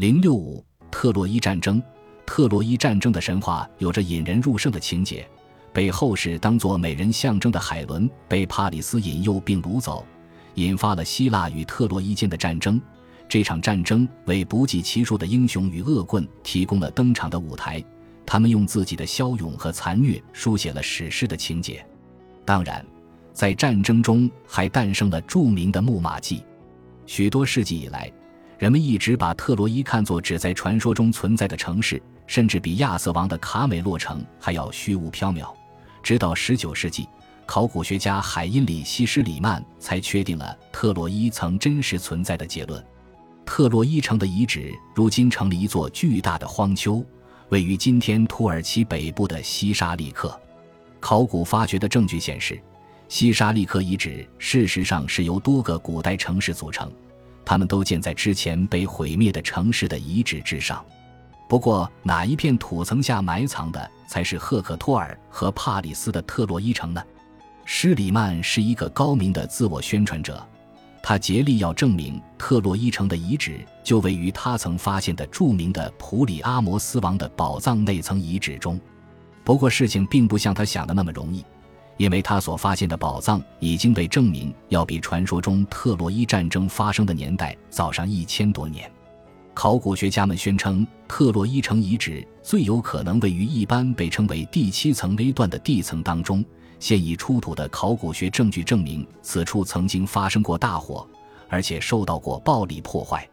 零六五特洛伊战争，特洛伊战争的神话有着引人入胜的情节，被后世当作美人象征的海伦被帕里斯引诱并掳走，引发了希腊与特洛伊间的战争。这场战争为不计其数的英雄与恶棍提供了登场的舞台，他们用自己的骁勇和残虐书写了史诗的情节。当然，在战争中还诞生了著名的木马计。许多世纪以来。人们一直把特洛伊看作只在传说中存在的城市，甚至比亚瑟王的卡美洛城还要虚无缥缈。直到19世纪，考古学家海因里希·施里曼才确定了特洛伊曾真实存在的结论。特洛伊城的遗址如今成了一座巨大的荒丘，位于今天土耳其北部的西沙利克。考古发掘的证据显示，西沙利克遗址事实上是由多个古代城市组成。他们都建在之前被毁灭的城市的遗址之上。不过，哪一片土层下埋藏的才是赫克托尔和帕里斯的特洛伊城呢？施里曼是一个高明的自我宣传者，他竭力要证明特洛伊城的遗址就位于他曾发现的著名的普里阿摩斯王的宝藏内层遗址中。不过，事情并不像他想的那么容易。因为他所发现的宝藏已经被证明要比传说中特洛伊战争发生的年代早上一千多年。考古学家们宣称，特洛伊城遗址最有可能位于一般被称为第七层 A 段的地层当中。现已出土的考古学证据证明，此处曾经发生过大火，而且受到过暴力破坏。